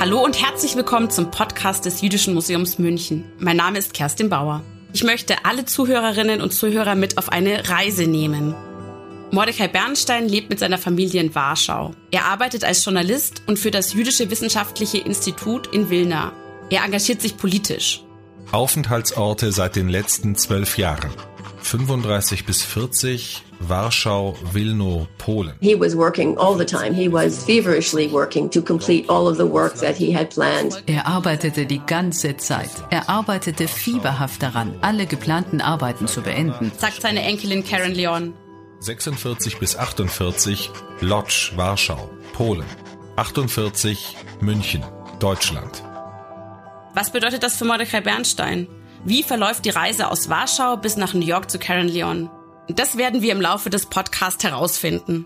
Hallo und herzlich willkommen zum Podcast des Jüdischen Museums München. Mein Name ist Kerstin Bauer. Ich möchte alle Zuhörerinnen und Zuhörer mit auf eine Reise nehmen. Mordecai Bernstein lebt mit seiner Familie in Warschau. Er arbeitet als Journalist und für das Jüdische Wissenschaftliche Institut in Wilna. Er engagiert sich politisch. Aufenthaltsorte seit den letzten zwölf Jahren. 35 bis 40 Warschau, Wilno, Polen. He was working all the time. He was feverishly working to complete all of the work that he had planned. Er arbeitete die ganze Zeit. Er arbeitete fieberhaft daran, alle geplanten Arbeiten zu beenden. Sagt seine Enkelin Karen Leon. 46 bis 48 Lodz, Warschau, Polen. 48 München, Deutschland. Was bedeutet das für Mordecai Bernstein? Wie verläuft die Reise aus Warschau bis nach New York zu Karen Leon? Das werden wir im Laufe des Podcasts herausfinden.